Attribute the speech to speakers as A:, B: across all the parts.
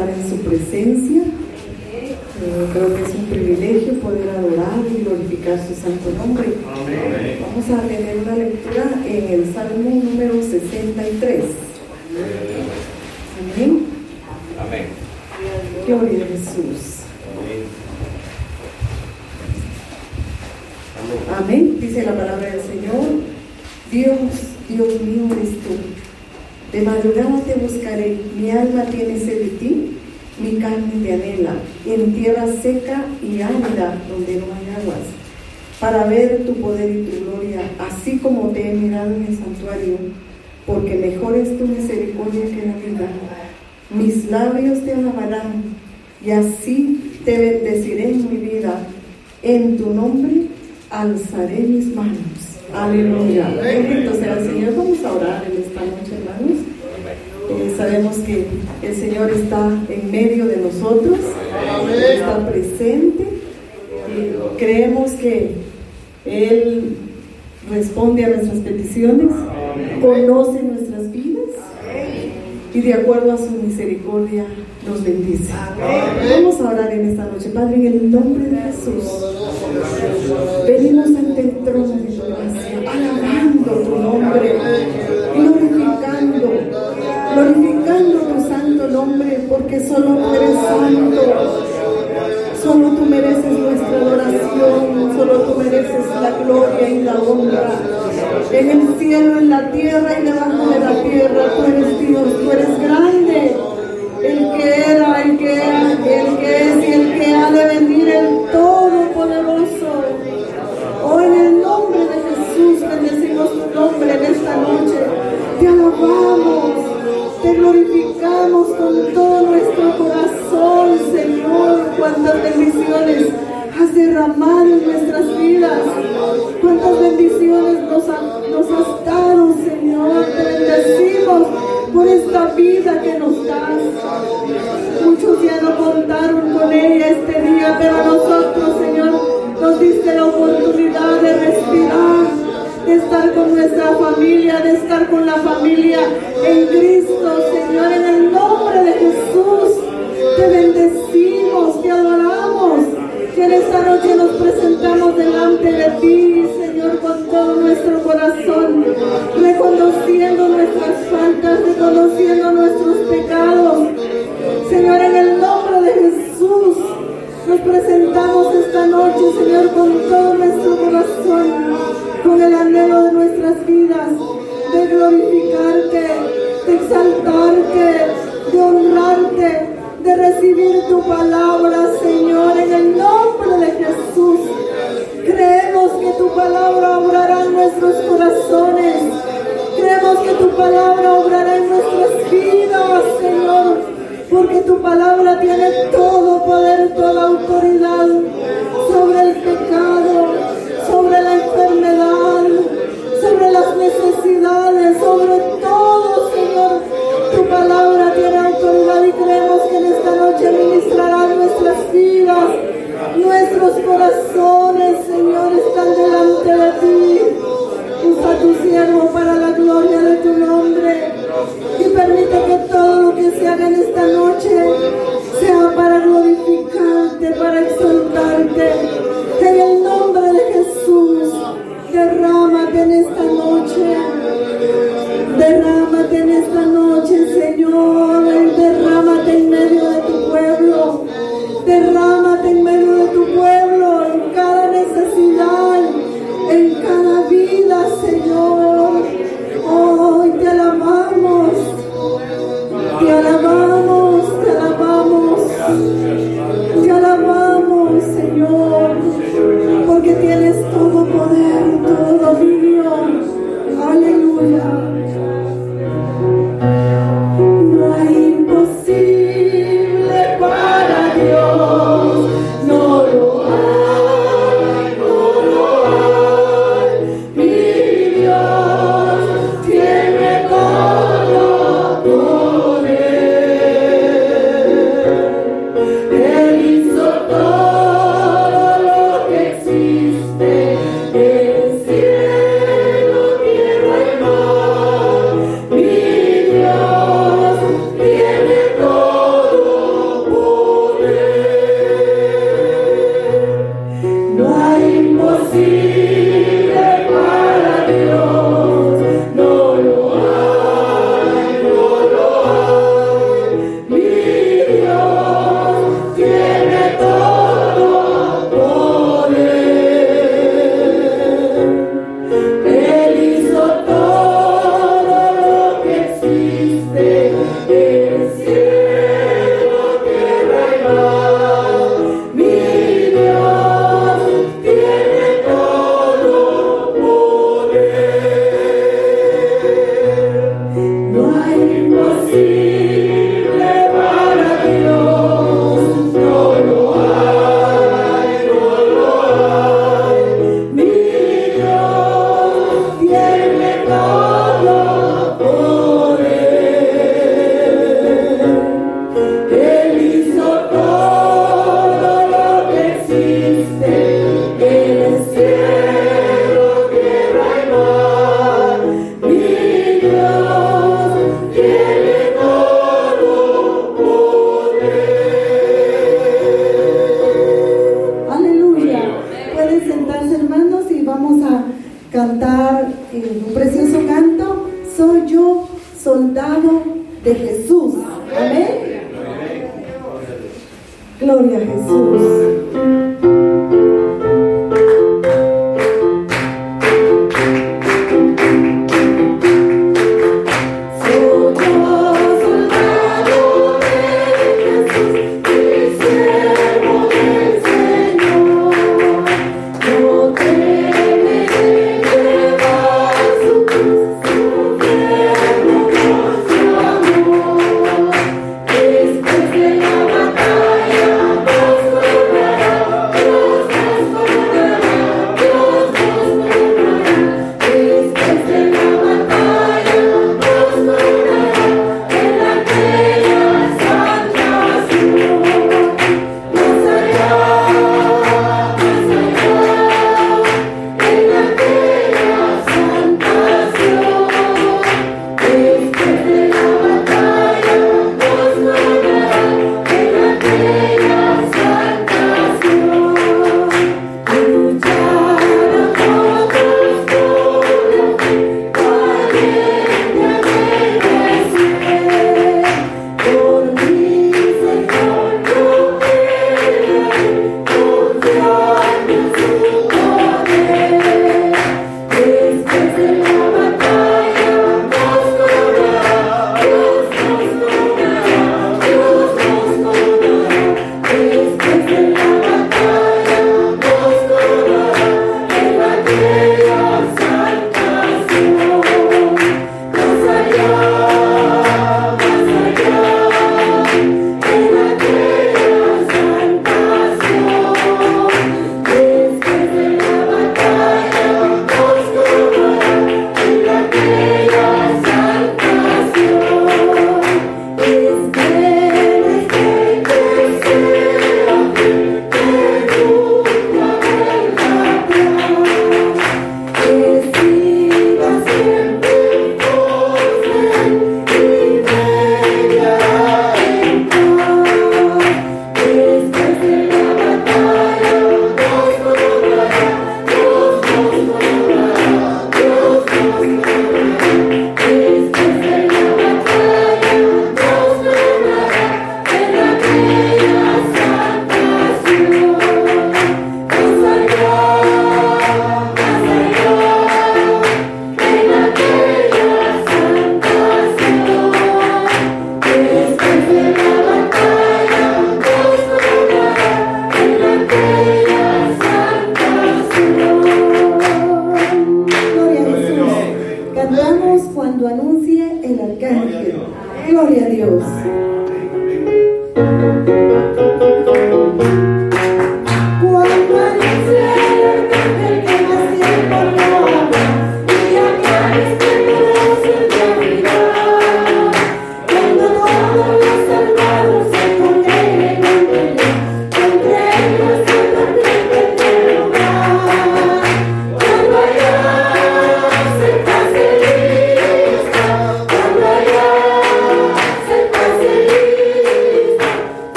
A: estar en su presencia. Eh, creo que es un privilegio poder adorar y glorificar su santo nombre. Vamos a tener una lectura en el Salmo número 63. Amén.
B: Amén.
A: Gloria a Jesús. Amén. Dice la palabra del Señor. Dios, Dios mío eres tú. De madrugada te buscaré. Mi alma tiene sed de ti. Mi carne te anhela. En tierra seca y árida donde no hay aguas. Para ver tu poder y tu gloria, así como te he mirado en el santuario. Porque mejor es tu misericordia que la vida. Mis labios te alabarán. Y así te bendeciré en mi vida. En tu nombre alzaré mis manos. Aleluya. Bendito sea el Señor. Vamos a orar en esta noche, hermanos. Eh, sabemos que el Señor está en medio de nosotros, está presente. Y creemos que Él responde a nuestras peticiones, conoce nuestras vidas acuerdo a su misericordia nos bendice. Vamos a orar en esta noche, Padre, en el nombre de Jesús. Venimos ante el trono de tu gracia, alabando tu nombre, glorificando, glorificando tu santo nombre, porque solo tú eres santo. Solo tú mereces nuestra adoración, solo tú mereces la gloria y la honra. En el cielo, en la tierra y debajo de la tierra, tú eres Dios, tú eres grande. Que el que es y el que ha de venir, el Todopoderoso. Oh, en el nombre de Jesús bendecimos tu nombre en esta noche. Te alabamos, te glorificamos con todo nuestro corazón, Señor. Cuántas bendiciones has derramado en nuestras vidas. Cuántas bendiciones nos, nos has dado, Señor. Te bendecimos por esta vida que nos das. Muchos ya no contaron con ella este día, pero nosotros, Señor, nos diste la oportunidad de respirar, de estar con nuestra familia, de estar con la familia en Cristo, Señor, en el nombre de Jesús. Te bendecimos, te adoramos. Que en esta noche nos presentamos delante de ti, Señor, con todo nuestro corazón, reconociendo nuestras faltas, reconociendo nuestros pecados. Señor, en el nombre de Jesús, nos presentamos esta noche, Señor, con todo nuestro corazón, con el anhelo de nuestras vidas, de glorificarte, de exaltarte, de honrarte, de recibir tu palabra, Señor, en el nombre de Jesús. Palabra obrará en nuestros corazones. Creemos que tu palabra obrará en nuestras vidas, Señor. Porque tu palabra tiene todo poder, toda autoridad sobre el pecado, sobre la enfermedad, sobre las necesidades, sobre todo, Señor. Tu palabra tiene autoridad y creemos que en esta noche ministrará nuestras vidas, nuestros corazones, Señor, están delante de ti. Usa tu siervo para la gloria de tu nombre y permite que todo lo que se haga en esta noche sea para glorificarte, para exaltarte.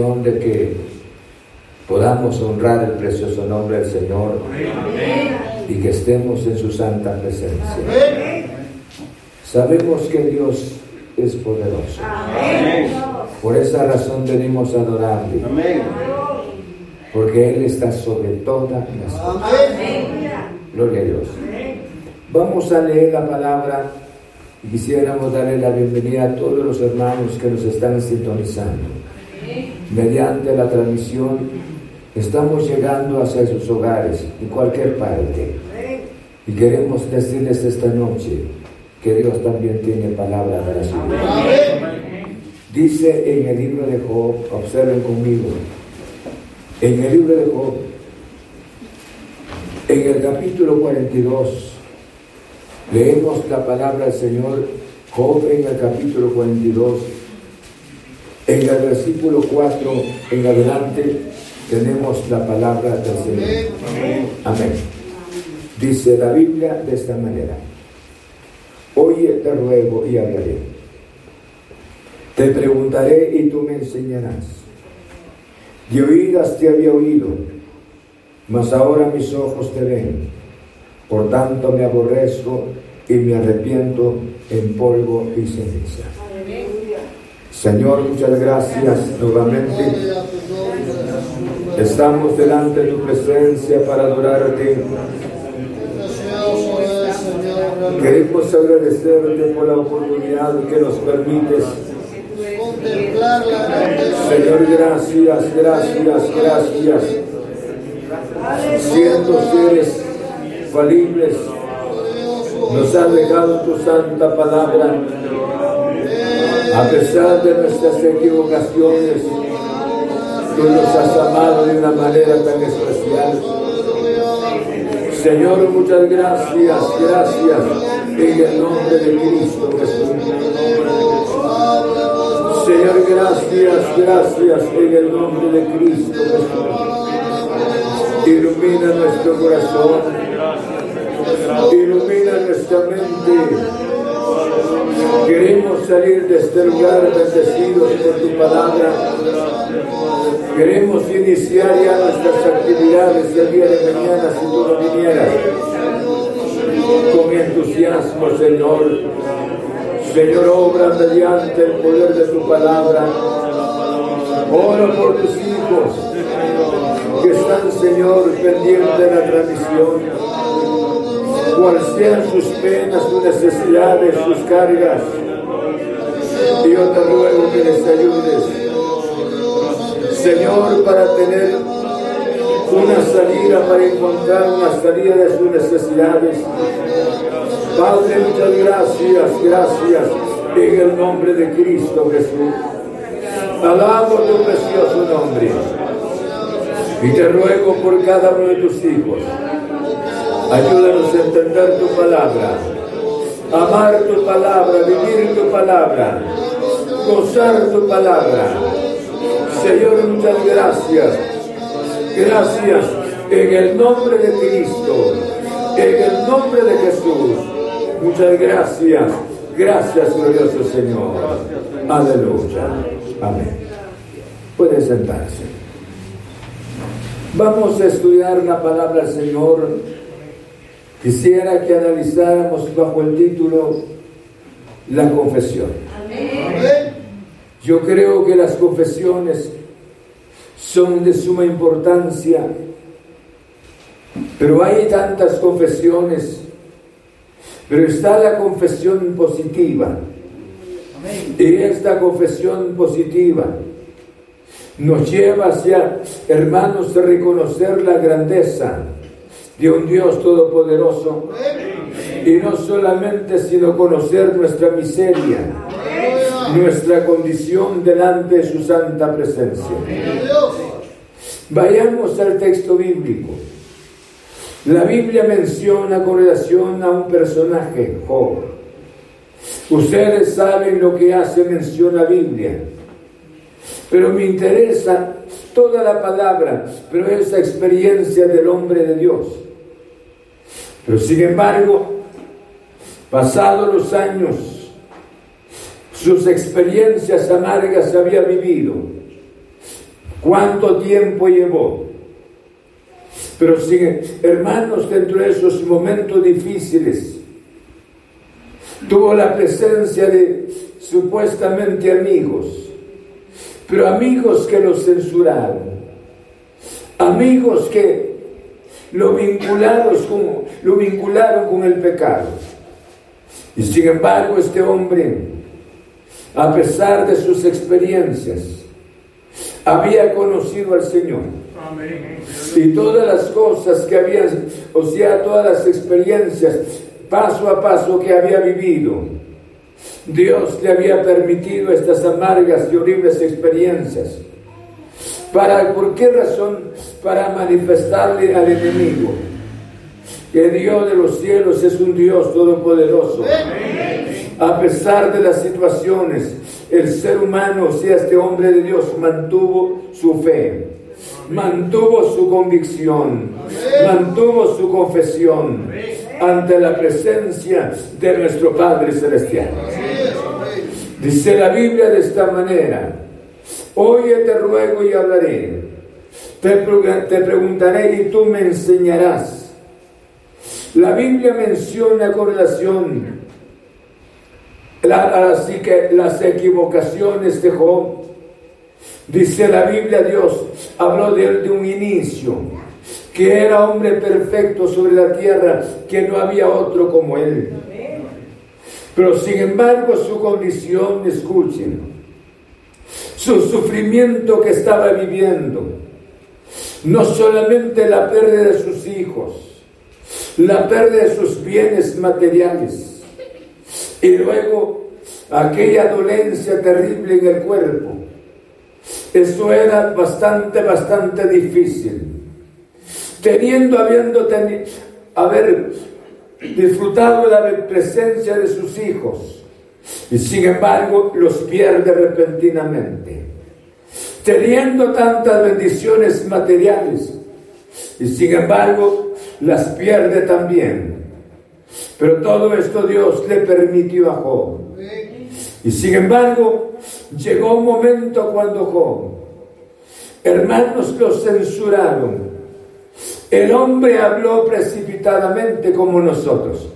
A: De
B: que podamos honrar el precioso nombre del Señor y que estemos en su santa presencia. Sabemos que Dios es poderoso. Por esa razón venimos a adorarle. Porque Él está sobre todas las cosas. Gloria a Dios. Vamos a leer la palabra y quisiéramos darle la bienvenida a todos los hermanos que nos están sintonizando mediante la transmisión, estamos llegando hacia sus hogares, en cualquier parte. Y queremos decirles esta noche que Dios también tiene palabra para su vida. Dice en el libro de Job, observen conmigo, en el libro de Job, en el capítulo 42, leemos la palabra del Señor, Job en el capítulo 42, en el versículo 4 en adelante tenemos la palabra del Señor. Amén. Dice la Biblia de esta manera. Oye, te ruego y hablaré. Te preguntaré y tú me enseñarás. De oídas te había oído, mas ahora mis ojos te ven. Por tanto me aborrezco y me arrepiento en polvo y ceniza. Señor, muchas gracias nuevamente. Estamos delante de tu presencia para adorarte. Queremos agradecerte por la oportunidad que nos permites. Señor, gracias, gracias, gracias. Siendo seres falibles, nos ha dejado tu santa palabra a pesar de nuestras equivocaciones, tú nos has amado de una manera tan especial. Señor, muchas gracias, gracias en el nombre de Cristo Jesús. Señor, gracias, gracias en el nombre de Cristo Ilumina nuestro corazón. Ilumina nuestra mente. Queremos salir de este lugar bendecidos por tu palabra. Queremos iniciar ya nuestras actividades el día de mañana si tú no vinieras. Con entusiasmo, Señor. Señor, obra mediante el poder de tu palabra. Ora por tus hijos que están, Señor, pendientes de la transmisión cuales sean sus penas, sus necesidades, sus cargas. Y yo te ruego que les ayudes, Señor, para tener una salida, para encontrar una salida de sus necesidades. Padre, muchas gracias, gracias en el nombre de Cristo Jesús. Alabo tu precioso nombre. Y te ruego por cada uno de tus hijos Ayúdanos a entender tu palabra, amar tu palabra, vivir tu palabra, gozar tu palabra. Señor, muchas gracias. Gracias en el nombre de Cristo, en el nombre de Jesús. Muchas gracias. Gracias, glorioso Señor. Aleluya. Amén. Puede sentarse. Vamos a estudiar la palabra del Señor Quisiera que analizáramos bajo el título La confesión. Yo creo que las confesiones son de suma importancia, pero hay tantas confesiones, pero está la confesión positiva. Y esta confesión positiva nos lleva hacia, hermanos, a reconocer la grandeza de un Dios todopoderoso. Y no solamente, sino conocer nuestra miseria, nuestra condición delante de su santa presencia. Vayamos al texto bíblico. La Biblia menciona con relación a un personaje, Job. Ustedes saben lo que hace mención la Biblia. Pero me interesa toda la palabra, pero esa experiencia del hombre de Dios. Pero sin embargo, pasados los años, sus experiencias amargas había vivido. ¿Cuánto tiempo llevó? Pero sin, hermanos, dentro de esos momentos difíciles, tuvo la presencia de supuestamente amigos, pero amigos que lo censuraron, amigos que lo, vinculados con, lo vincularon con el pecado. Y sin embargo este hombre, a pesar de sus experiencias, había conocido al Señor. Y todas las cosas que había, o sea, todas las experiencias, paso a paso que había vivido, Dios le había permitido estas amargas y horribles experiencias ¿Para, ¿Por qué razón? Para manifestarle al enemigo que Dios de los cielos es un Dios todopoderoso. A pesar de las situaciones, el ser humano, o sea, este hombre de Dios, mantuvo su fe, mantuvo su convicción, mantuvo su confesión ante la presencia de nuestro Padre Celestial. Dice la Biblia de esta manera, Oye, te ruego y hablaré. Te, preguntaré y tú me enseñarás. La Biblia menciona con relación así que las equivocaciones de Job. Dice la Biblia, Dios habló de él de un inicio, que era hombre perfecto sobre la tierra, que no había otro como él. Pero sin embargo su condición, escuchen, su sufrimiento que estaba viviendo, no solamente la pérdida de sus hijos, la pérdida de sus bienes materiales, y luego aquella dolencia terrible en el cuerpo. Eso era bastante, bastante difícil. Teniendo, habiendo haber disfrutado de la presencia de sus hijos, Y sin embargo los pierde repentinamente, teniendo tantas bendiciones materiales. Y sin embargo las pierde también. Pero todo esto Dios le permitió a Job. Y sin embargo, llegó un momento cuando Job, hermanos lo censuraron. El hombre habló precipitadamente como nosotros.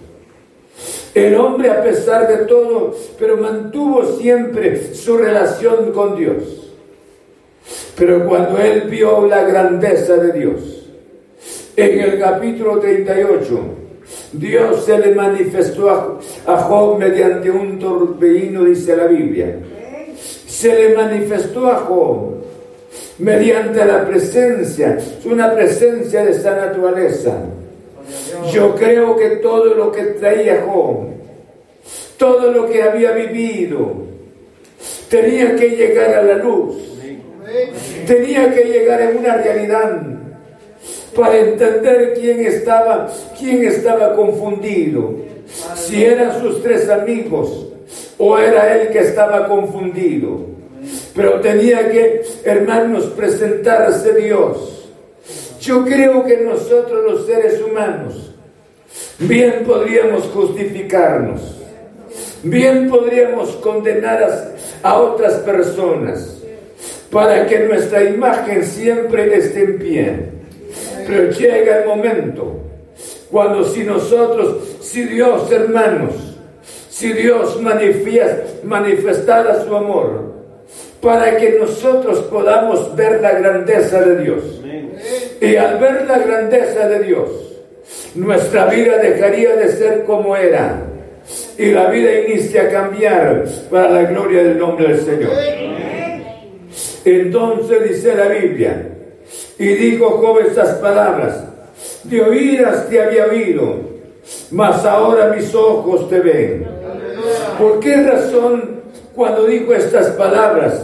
B: El hombre a pesar de todo, pero mantuvo siempre su relación con Dios. Pero cuando él vio la grandeza de Dios, en el capítulo 38, Dios se le manifestó a, Job mediante un torbellino, dice la Biblia. Se le manifestó a Job mediante la presencia, una presencia de esa naturaleza. Yo creo que todo lo que traía Job, todo lo que había vivido, tenía que llegar a la luz, tenía que llegar a una realidad para entender quién estaba, quién estaba confundido. Si eran sus tres amigos o era él que estaba confundido. Pero tenía que, hermanos, presentarse Dios. Yo creo que nosotros los seres humanos bien podríamos justificarnos, bien podríamos condenar a, a otras personas para que nuestra imagen siempre esté en pie. Pero llega el momento cuando si nosotros, si Dios, hermanos, si Dios manifestara su amor, para que nosotros podamos ver la grandeza de Dios. Y al ver la grandeza de Dios, nuestra vida dejaría de ser como era. Y la vida inicia a cambiar para la gloria del nombre del Señor. Entonces dice la Biblia, y dijo Job estas palabras, de oídas te había oído, mas ahora mis ojos te ven. ¿Por qué razón cuando dijo estas palabras,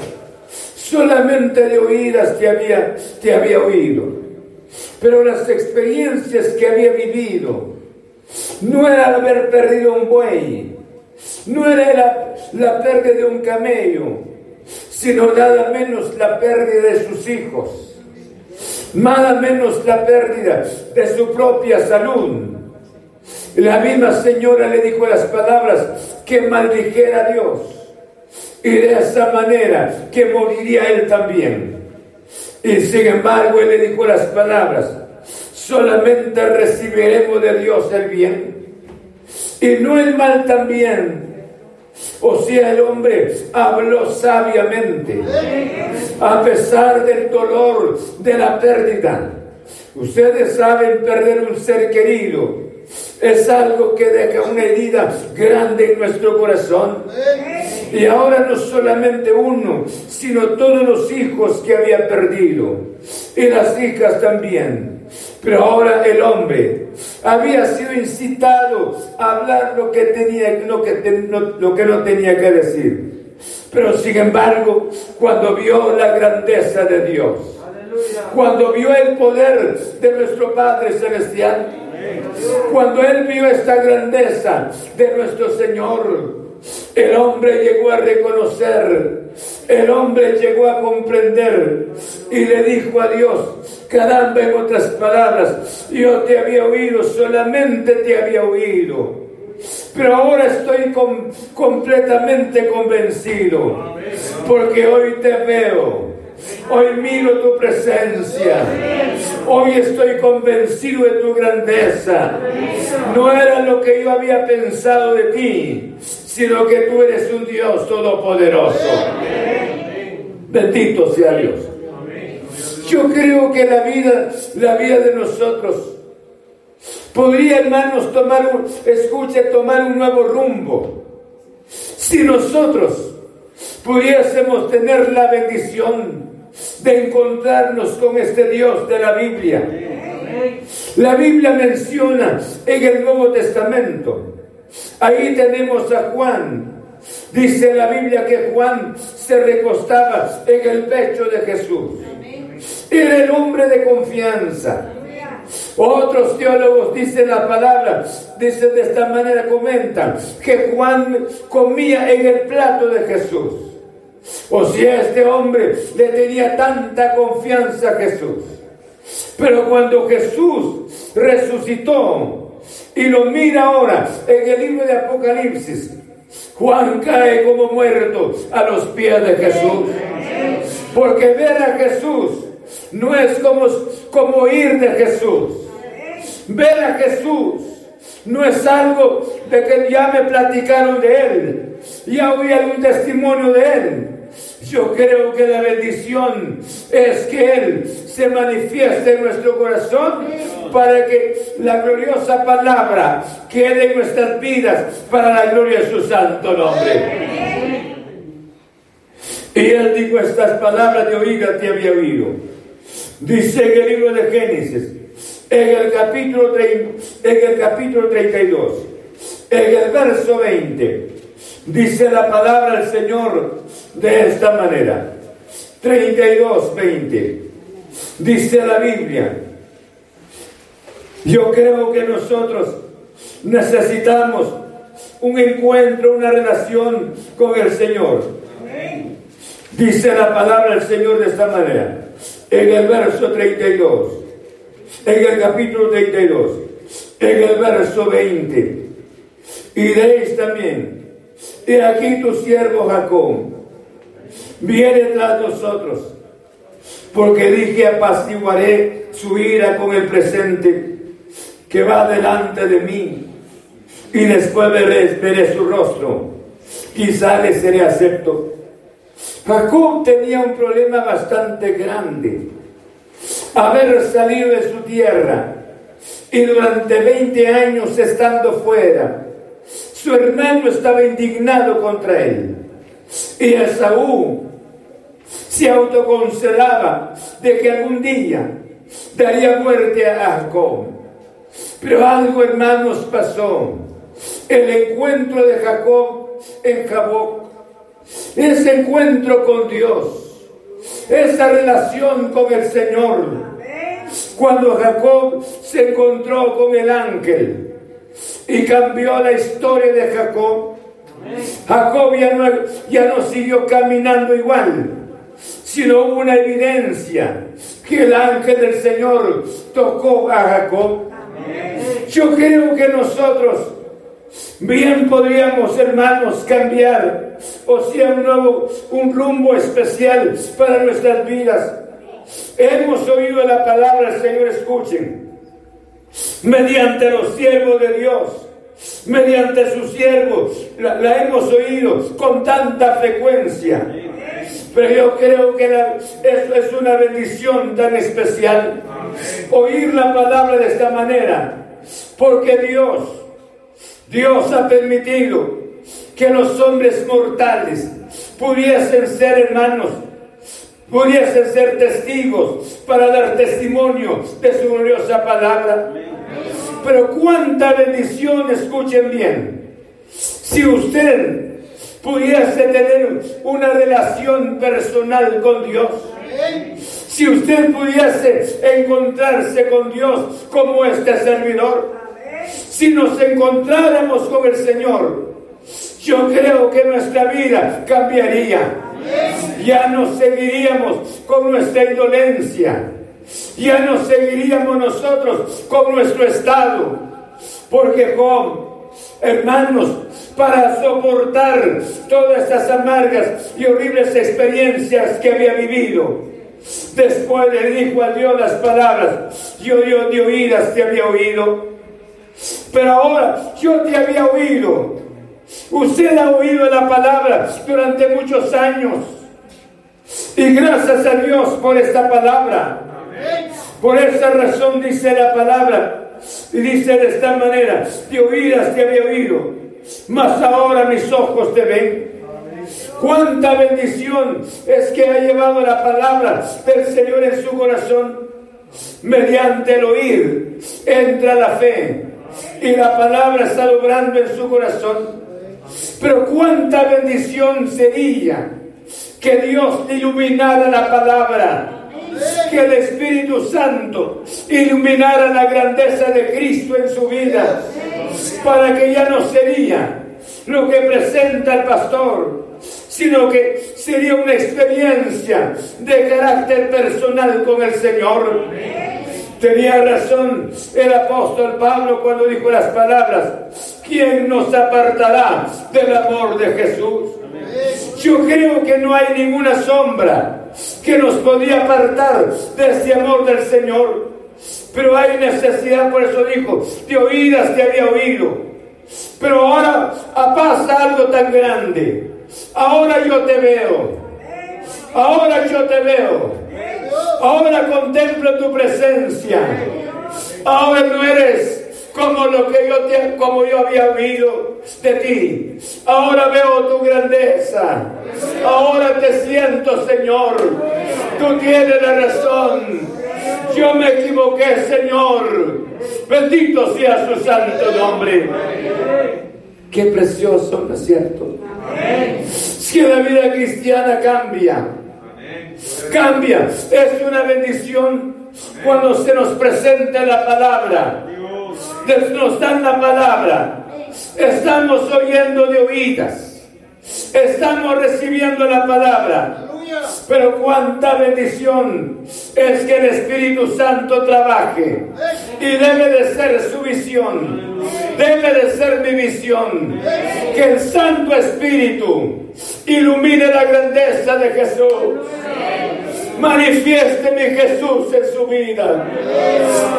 B: solamente de oídas te había, te había oído? Pero las experiencias que había vivido no era haber perdido un buey, no era la, la pérdida de un camello, sino nada menos la pérdida de sus hijos nada menos la pérdida de su propia salud. La misma señora le dijo las palabras que maldijera a Dios y de esa manera que moriría él también. Y sin embargo él le dijo las palabras, solamente recibiremos de Dios el bien y no el mal también o sea, el hombre habló sabiamente, a pesar del dolor de la pérdida. Ustedes saben perder un ser querido. Es algo que deja una herida grande en nuestro corazón. Y ahora no solamente uno, sino todos los hijos que había perdido. Y las hijas también. Pero ahora el hombre había sido incitado a hablar lo que, tenía, lo que, no, lo que no tenía que decir. Pero sin embargo, cuando vio la grandeza de Dios, cuando vio el poder de nuestro Padre Celestial, cuando él vio esta grandeza de nuestro Señor, el hombre llegó a reconocer, el hombre llegó a comprender y le dijo a Dios, caramba, en otras palabras, yo te había oído, solamente te había oído. Pero ahora estoy completamente convencido, porque hoy te veo, hoy miro tu presencia, hoy estoy convencido de tu grandeza. No era lo que yo había pensado de ti, sino que tú eres un Dios todopoderoso. Bendito sea Dios. Yo creo que la vida, la vida de nosotros podría, hermanos, tomar un, escuche, tomar un nuevo rumbo. Si nosotros pudiésemos tener la bendición de encontrarnos con este Dios de la Biblia. La Biblia menciona en el Nuevo Testamento Ahí tenemos a Juan. Dice la Biblia que Juan se recostaba en el pecho de Jesús. Era el hombre de confianza. Otros teólogos dicen la palabra, dicen de esta manera, comentan que Juan comía en el plato de Jesús. O si este hombre le tenía tanta confianza a Jesús. Pero cuando Jesús resucitó y lo mira ahora en el libro de Apocalipsis, Juan cae como muerto a los pies de Jesús. Porque ver a Jesús no es como, como ir de Jesús. Ver a Jesús no es algo de que ya me platicaron de Él. Ya oí algún testimonio de Él. Yo creo que la bendición es que Él se manifieste en nuestro corazón para que la gloriosa palabra quede en nuestras vidas para la gloria de su santo nombre. Y Él dijo estas palabras de oída te había oído. Dice en el libro de Génesis, en el capítulo, en el capítulo 32, en el verso 20, dice la palabra del Señor de esta manera. 32, 20. Dice la Biblia, yo creo que nosotros necesitamos un encuentro, una relación con el Señor. Dice la palabra del Señor de esta manera, en el verso 32, en el capítulo 32, en el verso 20. Y diréis también, he aquí tu siervo Jacob, viene tras nosotros, porque dije apaciguaré su ira con el presente que va delante de mí, y después veré, veré su rostro, quizá le seré acepto. Jacob tenía un problema bastante grande. Haber salido de su tierra y durante 20 años estando fuera, su hermano estaba indignado contra él. Y Esaú se autoconsolaba de que algún día daría muerte a Jacob. Pero algo, hermanos, pasó. El encuentro de Jacob en Jaboc ese encuentro con Dios, esa relación con el Señor. Cuando Jacob se encontró con el ángel y cambió la historia de Jacob, Jacob ya no, ya no siguió caminando igual, sino hubo una evidencia que el ángel del Señor tocó a Jacob. Yo creo que nosotros Bien podríamos, hermanos, cambiar, o sea, un nuevo, un rumbo especial para nuestras vidas. Hemos oído la palabra, Señor, escuchen, mediante los siervos de Dios, mediante sus siervos, la, hemos oído con tanta frecuencia. Pero yo creo que eso es una bendición tan especial, oír la palabra de esta manera, porque Dios Dios ha permitido que los hombres mortales pudiesen ser hermanos, pudiesen ser testigos para dar testimonio de su gloriosa palabra. Pero cuánta bendición, escuchen bien, si usted pudiese tener una relación personal con Dios, si usted pudiese encontrarse con Dios como este servidor, si nos encontráramos con el Señor, yo creo que nuestra vida cambiaría. Ya no seguiríamos con nuestra indolencia. Ya no seguiríamos nosotros con nuestro estado. Porque con hermanos, para soportar todas estas amargas y horribles experiencias que había vivido, después le dijo a Dios las palabras, yo, yo de oídas te había oído pero ahora yo te había oído. Usted ha oído la palabra durante muchos años. Y gracias a Dios por esta palabra. Por esa razón dice la palabra. Y dice de esta manera, te oídas te había oído, mas ahora mis ojos te ven. Cuánta bendición es que ha llevado la palabra del Señor en su corazón. Mediante el oír entra la fe y la palabra está obrando en su corazón. Pero cuánta bendición sería que Dios iluminara la palabra, que el Espíritu Santo iluminara la grandeza de Cristo en su vida, para que ya no sería lo que presenta el pastor, sino que sería una experiencia de carácter personal con el Señor. Tenía razón el apóstol Pablo cuando dijo las palabras, ¿quién nos apartará del amor de Jesús? Yo creo que no hay ninguna sombra que nos podía apartar de ese amor del Señor. Pero hay necesidad, por eso dijo, de oídas te había oído. Pero ahora pasa algo tan grande. Ahora yo te veo. Ahora yo te veo. Ahora contemplo tu presencia. Ahora no eres como lo que yo te, como yo había oído de ti. Ahora veo tu grandeza. Ahora te siento, Señor. Tú tienes la razón. Yo me equivoqué, Señor. Bendito sea su santo nombre. Qué precioso, ¿no es cierto? Si la vida cristiana cambia, cambia. Es una bendición cuando se nos presenta la palabra dan la palabra. Estamos oyendo de oídas. Estamos recibiendo la palabra. Pero cuánta bendición es que el Espíritu Santo trabaje. Y debe de ser su visión. Debe de ser mi visión. Que el Santo Espíritu ilumine la grandeza de Jesús. Manifieste mi Jesús en su vida.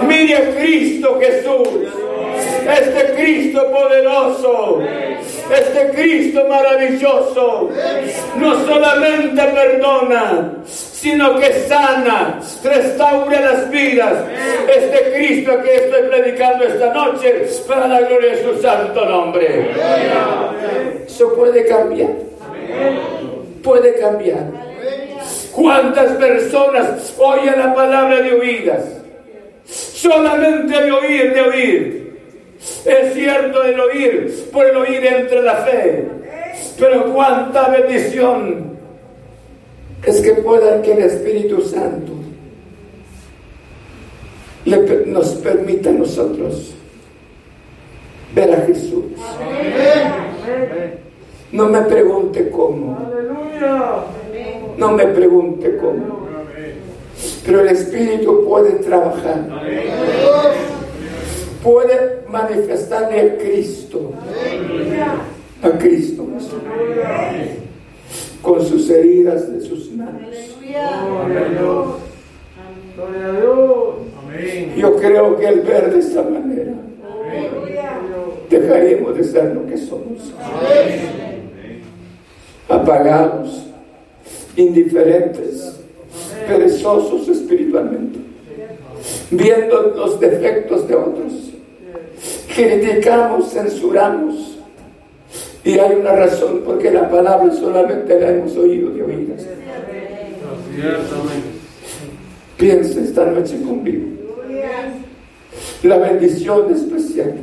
B: Mire a Cristo Jesús. Este Cristo poderoso. Este Cristo maravilloso. No solamente perdona, sino que sana, restaura las vidas. Este Cristo que estoy predicando esta noche para la gloria de su santo nombre. Eso puede cambiar. Puede cambiar. ¿Cuántas personas oyen la palabra de oídas? Solamente de oír, de oír. Es cierto el oír, por el oír entre la fe. Pero cuánta bendición es que pueda que el Espíritu Santo nos permita a nosotros ver a Jesús. No me pregunte cómo. No me pregunte cómo. Pero el Espíritu puede trabajar. Puede manifestarle a Cristo. A Cristo. Con sus heridas de sus manos. Yo creo que al ver de esta manera dejaremos de ser lo que somos. Apagados indiferentes, perezosos espiritualmente, viendo los defectos de otros. Criticamos, censuramos. Y hay una razón porque la palabra solamente la hemos oído de oídas. Piensa esta noche conmigo. La bendición especial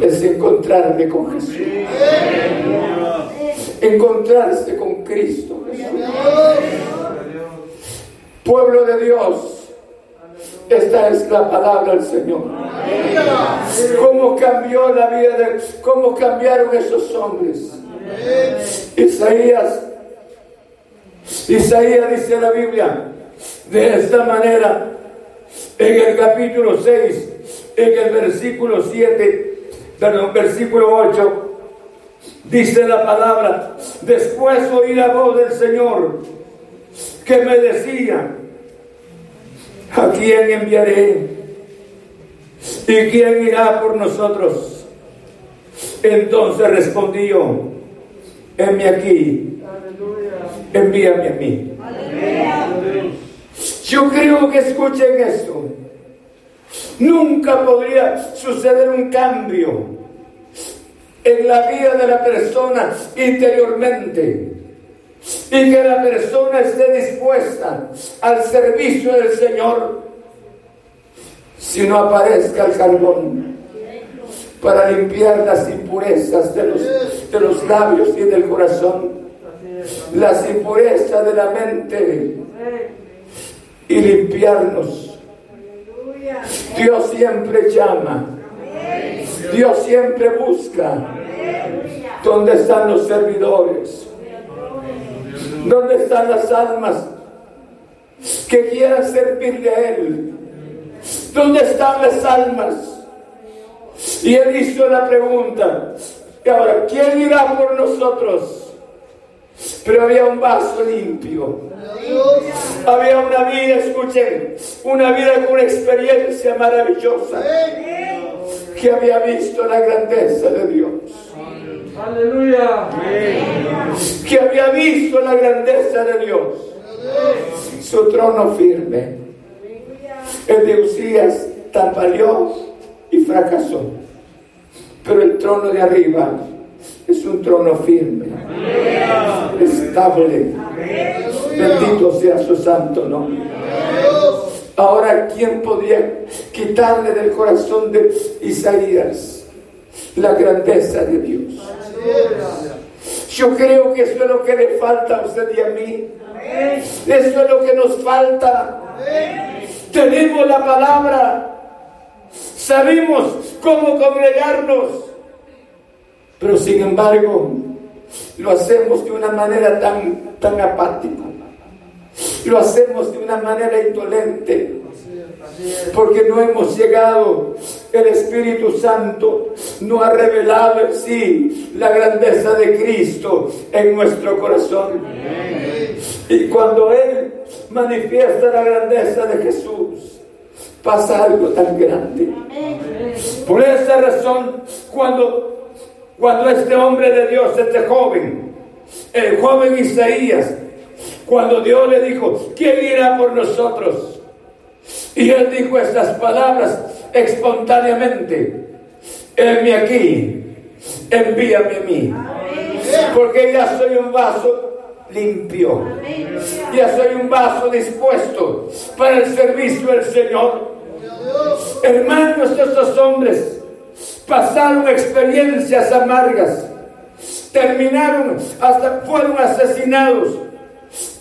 B: es encontrarme con Jesús encontrarse con Cristo Pueblo de Dios, esta es la palabra del Señor. ¿Cómo cambió la vida de, cómo cambiaron esos hombres? Isaías, Isaías dice la Biblia, de esta manera, en el capítulo 6, en el versículo 7, perdón, versículo 8, Dice la palabra, después oí la voz del Señor que me decía, ¿a quién enviaré? ¿Y quién irá por nosotros? Entonces respondí yo, envíame aquí, envíame a mí. Yo creo que escuchen esto. Nunca podría suceder un cambio en la vida de la persona interiormente y que la persona esté dispuesta al servicio del Señor si no aparezca el carbón para limpiar las impurezas de los, de los labios y del corazón, las impurezas de la mente y limpiarnos. Dios siempre llama. Dios siempre busca. ¿Dónde están los servidores? ¿Dónde están las almas que quieran servirle a Él? ¿Dónde están las almas? Y Él hizo la pregunta, y ahora, ¿quién irá por nosotros? Pero había un vaso limpio. Había una vida, escuchen, una vida con una experiencia maravillosa que había visto la grandeza de Dios.
C: Aleluya.
B: Que había visto la grandeza de Dios. Su trono firme. El de Usías tambaleó y fracasó. Pero el trono de arriba es un trono firme, estable. Bendito sea su santo nombre. Ahora, ¿quién podía quitarle del corazón de Isaías la grandeza de Dios? Yo creo que eso es lo que le falta a usted y a mí. Eso es lo que nos falta. Tenemos la palabra. Sabemos cómo congregarnos. Pero sin embargo, lo hacemos de una manera tan, tan apática. Lo hacemos de una manera indolente. Porque no hemos llegado, el Espíritu Santo no ha revelado en sí la grandeza de Cristo en nuestro corazón. Y cuando Él manifiesta la grandeza de Jesús, pasa algo tan grande. Por esa razón, cuando, cuando este hombre de Dios, este joven, el joven Isaías, cuando Dios le dijo, ¿quién irá por nosotros? Y él dijo estas palabras espontáneamente, heme aquí, envíame a mí, porque ya soy un vaso limpio, ya soy un vaso dispuesto para el servicio del Señor. Hermanos, estos hombres pasaron experiencias amargas, terminaron, hasta fueron asesinados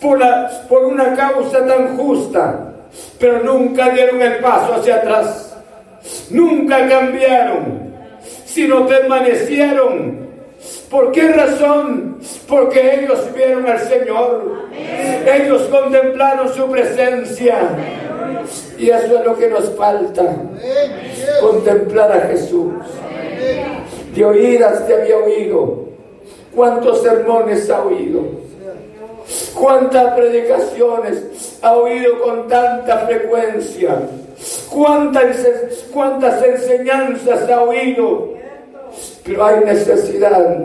B: por, una causa tan justa, pero nunca dieron el paso hacia atrás, nunca cambiaron, sino permanecieron. ¿Por qué razón? Porque ellos vieron al Señor, ellos contemplaron su presencia. Y eso es lo que nos falta, contemplar a Jesús. De oídas te había oído. ¿Cuántos sermones ha oído? ¿Cuántas predicaciones ha oído con tanta frecuencia? ¿Cuántas, cuántas enseñanzas ha oído? Pero hay necesidad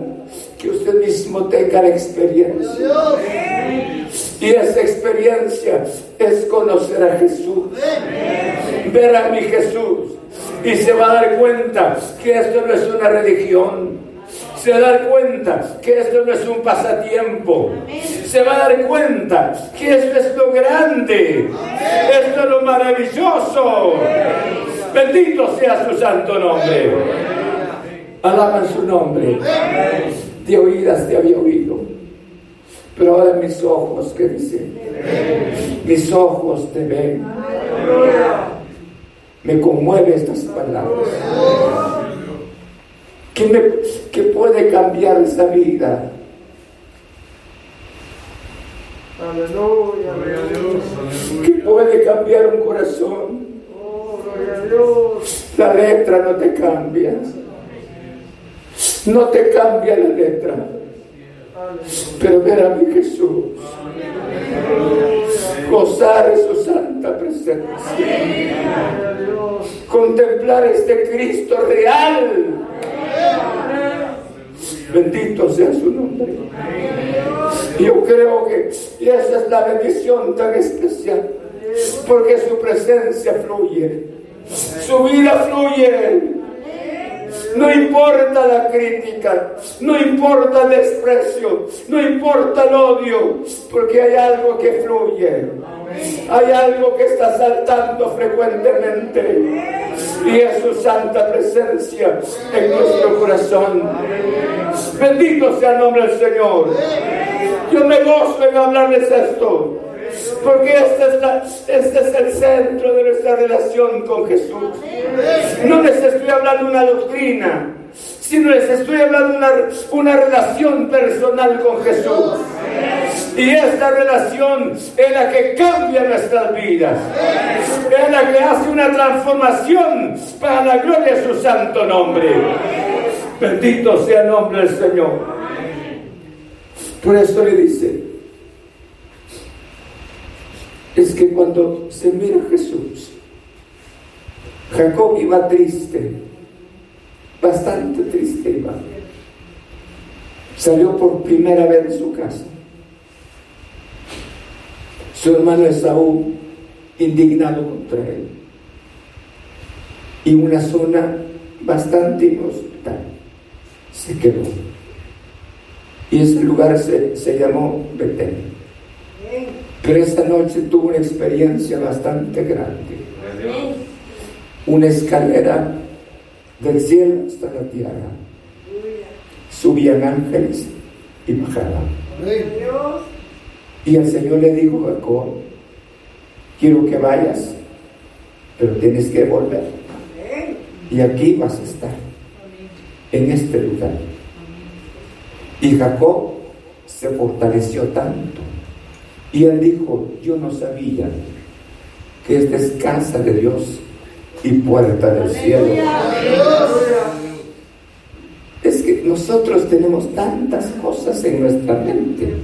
B: que usted mismo tenga la experiencia. Y esa experiencia es conocer a Jesús, ver a mi Jesús. Y se va a dar cuenta que esto no es una religión. Se va a dar cuenta que esto no es un pasatiempo. Se va a dar cuenta que esto es lo grande. Esto es lo maravilloso. Bendito sea su santo nombre. Alaban su nombre. De oídas te había oído. Pero ahora mis ojos, ¿qué dice? Mis ojos te ven. Me conmueve estas palabras. ¿Qué, me, qué puede cambiar esta vida? ¿Qué puede cambiar un corazón? La letra no te cambia. No te cambia la letra. Pero ver a mi Jesús. Gozar de su santa presencia. Contemplar este Cristo real. Bendito sea su nombre. Yo creo que esa es la bendición tan especial. Porque su presencia fluye. Su vida fluye. No importa la crítica, no importa el desprecio, no importa el odio, porque hay algo que fluye. Hay algo que está saltando frecuentemente y es su santa presencia en nuestro corazón. Bendito sea el nombre del Señor. Yo me gozo en hablarles esto Porque este es, la, este es el centro de nuestra relación con Jesús. No les estoy hablando una doctrina, sino les estoy hablando una, una relación personal con Jesús. Y esta relación es la que cambia nuestras vidas. Es la que hace una transformación para la gloria de su santo nombre. Bendito sea el nombre del Señor. Por eso le dice, es que cuando se mira a Jesús, Jacob iba triste, bastante triste iba. Salió por primera vez de su casa. Su hermano Esaú indignado contra él. Y una zona bastante inhospitable se quedó. Y ese lugar se, se llamó Betel. Pero esta noche tuvo una experiencia bastante grande. Una escalera del cielo hasta la tierra. Subían ángeles y bajaban. Y el Señor le dijo a Jacob, quiero que vayas, pero tienes que volver. Y aquí vas a estar, en este lugar. Y Jacob se fortaleció tanto. Y él dijo, yo no sabía que esta es casa de Dios y puerta del cielo. Es que nosotros tenemos tantas cosas en nuestra mente.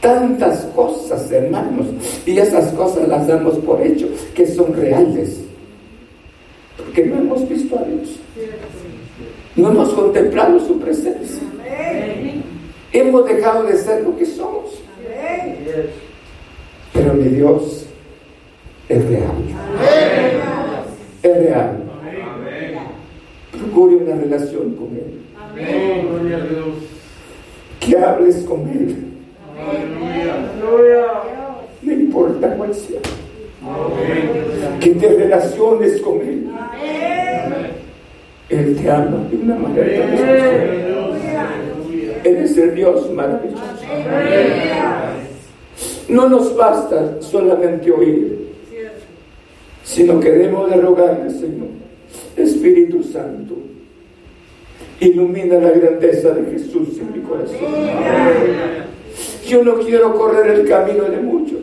B: Tantas cosas, hermanos. Y esas cosas las damos por hecho que son reales. Porque no hemos visto a Dios. No hemos contemplado su presencia. Hemos dejado de ser lo que somos. Pero mi Dios es real. Es real. Procure una relación con Él. Que hables con Él. No importa cuál sea. Que te relaciones con Él. Él te ama de una manera Él es el Dios maravilloso. No nos basta solamente oír, sino que debemos de Señor, Espíritu Santo, ilumina la grandeza de Jesús en mi corazón. Yo no quiero correr el camino de muchos,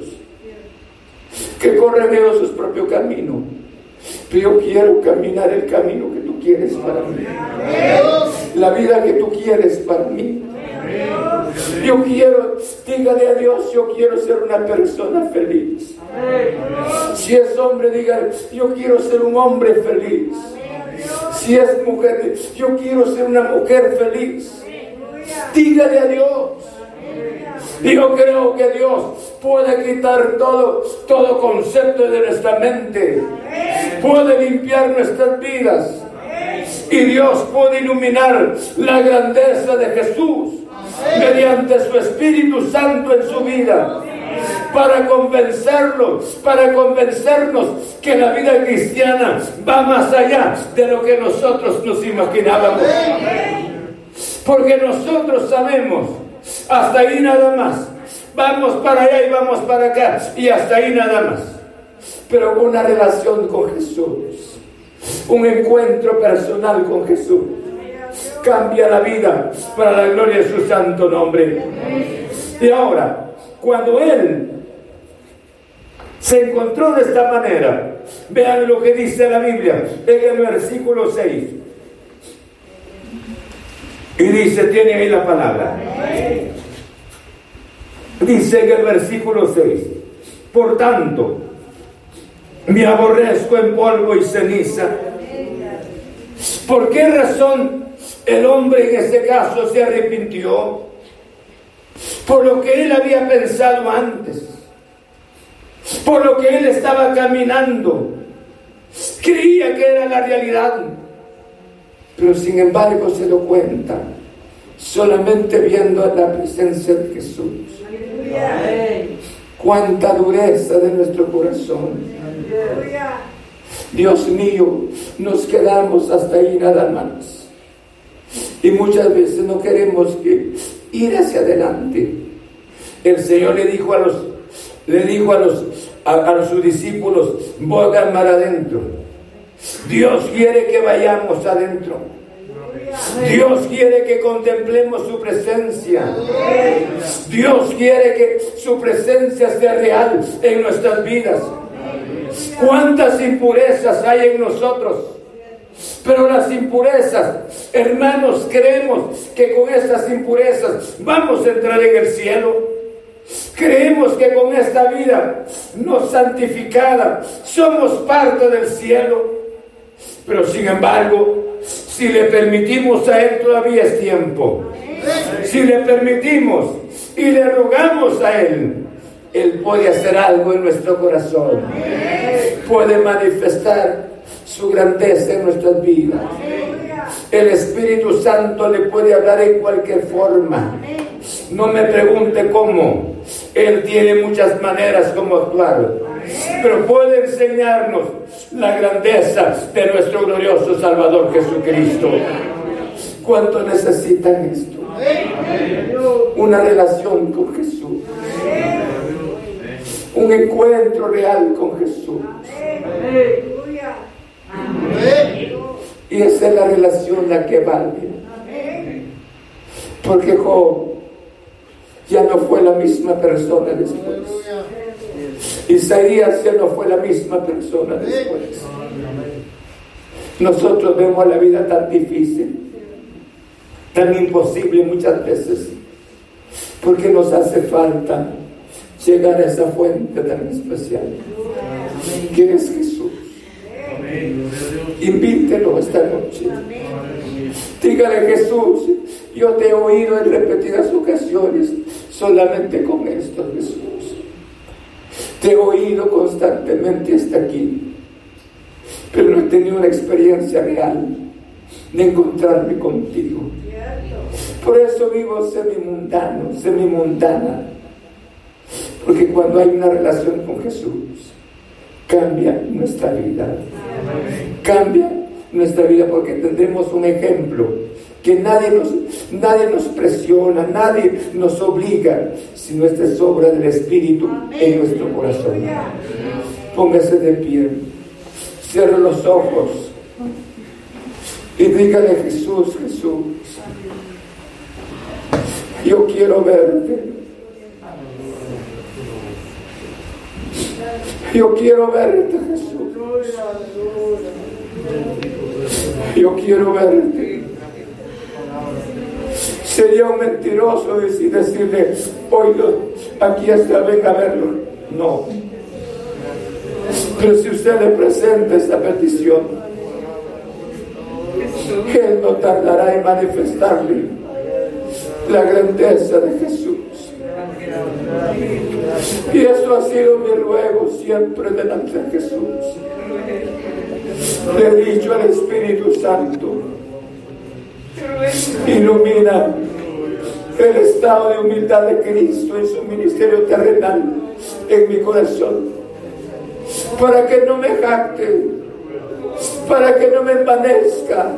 B: que corren ellos su propio camino, pero yo quiero caminar el camino que tú quieres para mí, la vida que tú quieres para mí. Yo quiero, dígale a Dios, yo quiero ser una persona feliz. Si es hombre, diga, yo quiero ser un hombre feliz. Si es mujer, yo quiero ser una mujer feliz. Dígale a Dios. Yo creo que Dios puede quitar todo, todo concepto de nuestra mente. Puede limpiar nuestras vidas. Y Dios puede iluminar la grandeza de Jesús mediante su Espíritu Santo en su vida para convencerlos, para convencernos que la vida cristiana va más allá de lo que nosotros nos imaginábamos. Porque nosotros sabemos, hasta ahí nada más. Vamos para allá y vamos para acá, y hasta ahí nada más. Pero una relación con Jesús, un encuentro personal con Jesús cambia la vida para la gloria de su santo nombre. Y ahora, cuando él se encontró de esta manera, vean lo que dice la Biblia en el versículo 6. Y dice, tiene ahí la palabra. Dice en el versículo 6, por tanto, me aborrezco en polvo y ceniza. ¿Por qué razón el hombre en ese caso se arrepintió por lo que él había pensado antes, por lo que él estaba caminando. Creía que era la realidad, pero sin embargo se lo cuenta solamente viendo la presencia de Jesús. Cuánta dureza de nuestro corazón. Dios mío, nos quedamos hasta ahí nada más. Y muchas veces no queremos que ir hacia adelante. El Señor le dijo a los, le dijo a, los, a, sus discípulos, voy mar adentro. Dios quiere que vayamos adentro. Dios quiere que contemplemos su presencia. Dios quiere que su presencia sea real en nuestras vidas. ¿Cuántas impurezas hay en nosotros? Pero las impurezas, hermanos, creemos que con estas impurezas vamos a entrar en el cielo. Creemos que con esta vida no santificada somos parte del cielo. Pero sin embargo, si le permitimos a Él todavía es tiempo. Si le permitimos y le rogamos a Él, Él puede hacer algo en nuestro corazón. Puede manifestar su grandeza en nuestras vidas. El Espíritu Santo le puede hablar en cualquier forma. No me pregunte cómo. Él tiene muchas maneras como actuar. Pero puede enseñarnos la grandeza de nuestro glorioso Salvador Jesucristo. ¿Cuánto necesitan esto? Una relación con Jesús. Un encuentro real con Jesús. Y esa es la relación la que vale. Porque Job ya no fue la misma persona después. Isaías ya no fue la misma persona después. Nosotros vemos la vida tan difícil, tan imposible muchas veces, porque nos hace falta llegar a esa fuente tan especial, que es. Invítelo esta noche. Dígale Jesús, yo te he oído en repetidas ocasiones solamente con esto, Jesús. Te he oído constantemente hasta aquí, pero no he tenido una experiencia real de encontrarme contigo. Por eso vivo semimundano, semimundana, porque cuando hay una relación con Jesús, cambia nuestra vida. Cambia nuestra vida porque tendremos un ejemplo que nadie nos, nadie nos presiona, nadie nos obliga, sino esta es obra del Espíritu en nuestro corazón. Póngase de pie, cierre los ojos y dígale Jesús, Jesús, yo quiero verte. Yo quiero verte, Jesús. Yo quiero verte. Sería un mentiroso decir, decirle, oído, aquí está, venga a verlo. No. Pero si usted le presenta esta petición, Él no tardará en manifestarle la grandeza de Jesús. Y eso ha sido mi ruego siempre delante de Jesús. Le he dicho al Espíritu Santo, ilumina el estado de humildad de Cristo en su ministerio terrenal en mi corazón, para que no me jacte, para que no me envanezca.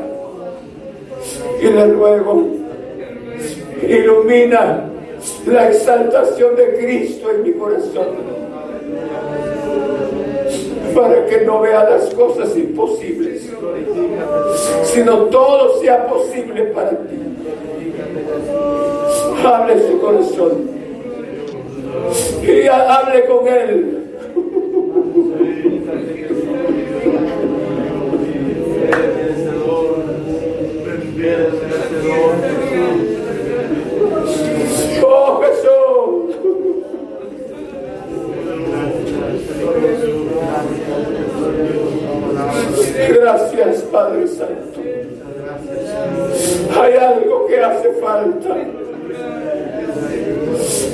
B: Y le ruego, ilumina la exaltación de Cristo en mi corazón para que no vea las cosas imposibles, sino todo sea posible para ti. Hable su corazón y hable con él. Gracias Padre Santo. Hay algo que hace falta.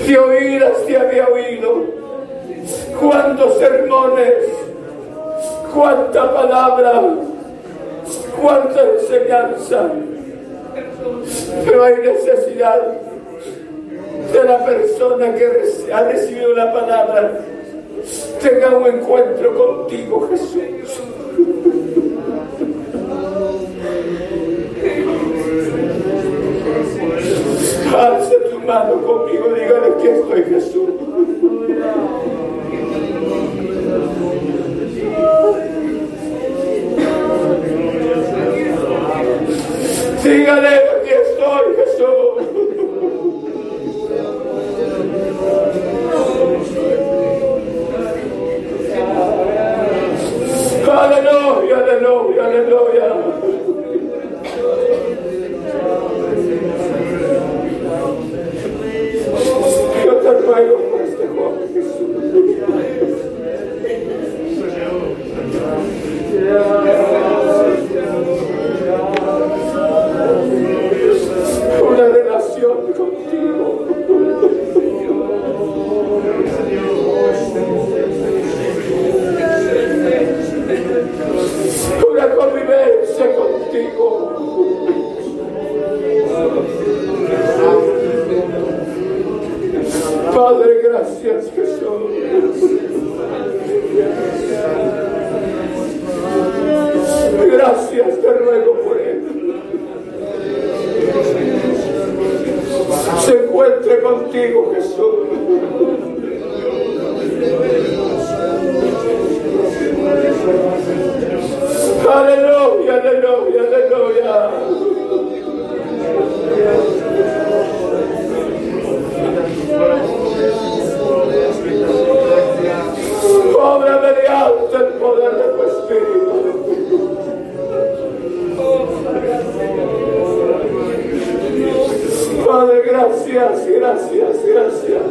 B: De oídas te había oído. Cuántos sermones, cuánta palabra, cuánta enseñanza. Pero hay necesidad de la persona que ha recibido la palabra tenga un encuentro contigo, Jesús. Alza tu mano conmigo, dígale que estoy Jesús. Gracias, gracias.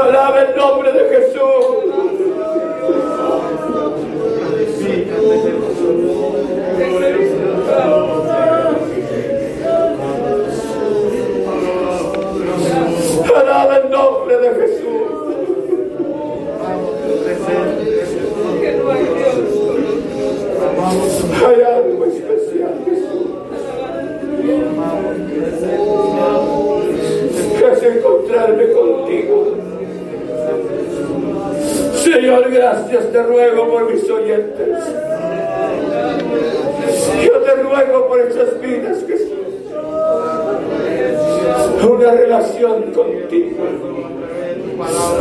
B: Alaba el nombre de Jesús. Alaba el nombre de Jesús. Hay Que es encontrarme contigo. Señor, gracias te ruego por mis oyentes. Yo te ruego por esas vidas, Jesús. Una relación contigo.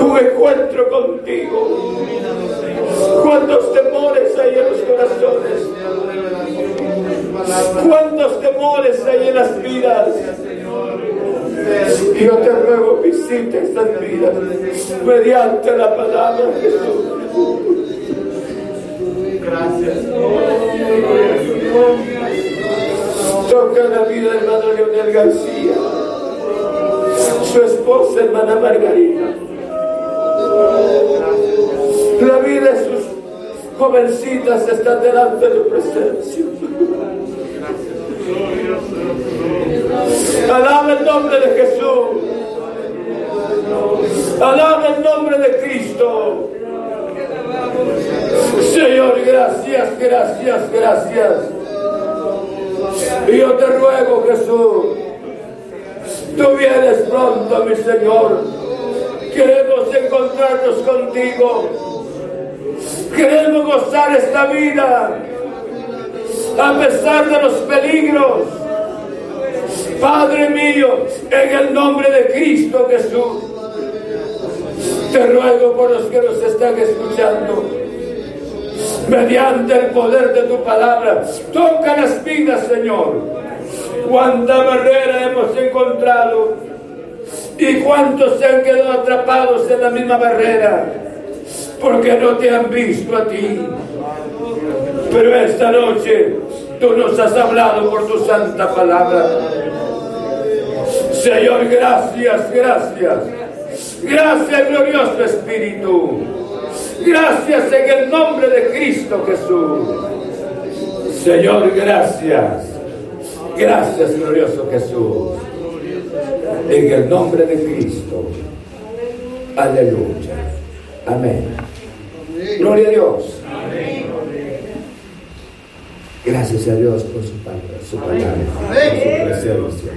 B: Un encuentro contigo. ¿Cuántos temores hay en los corazones? ¿Cuántos temores hay en las vidas? Yo te ruego visita estas vidas mediante la palabra de Jesús. Toca la vida del hermano Leonel García, su esposa hermana Margarita, la vida de sus jovencitas está delante de tu presencia. Alaba el nombre de Jesús. Alaba el nombre de Cristo. Señor, gracias, gracias, gracias. Y yo te ruego, Jesús, tú vienes pronto, mi Señor. Queremos encontrarnos contigo. Queremos gozar esta vida a pesar de los peligros. Padre mío, en el nombre de Cristo Jesús, te ruego por los que nos están escuchando, mediante el poder de tu palabra, toca las vidas, Señor. Cuánta barrera hemos encontrado y cuántos se han quedado atrapados en la misma barrera porque no te han visto a ti. Pero esta noche tú nos has hablado por tu santa palabra. Señor, gracias, gracias. Gracias, glorioso Espíritu. Gracias en el nombre de Cristo Jesús. Señor, gracias. Gracias, glorioso Jesús. En el nombre de Cristo. Aleluya. Amén. Gloria a Dios. Gracias a Dios por su palabra, su palabra, por su presencia.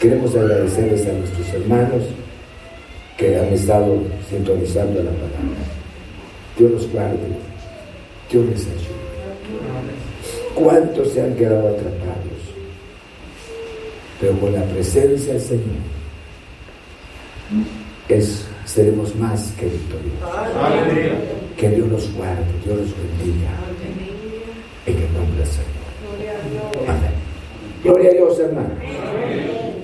B: Queremos agradecerles a nuestros hermanos que han estado sintonizando la palabra. Dios los guarde, Dios les ayude. ¿Cuántos se han quedado atrapados? Pero con la presencia del Señor es, seremos más que victoriosos. Que Dios los guarde, Dios los bendiga. En el nombre del Señor. Amén. Gloria a Dios, hermano.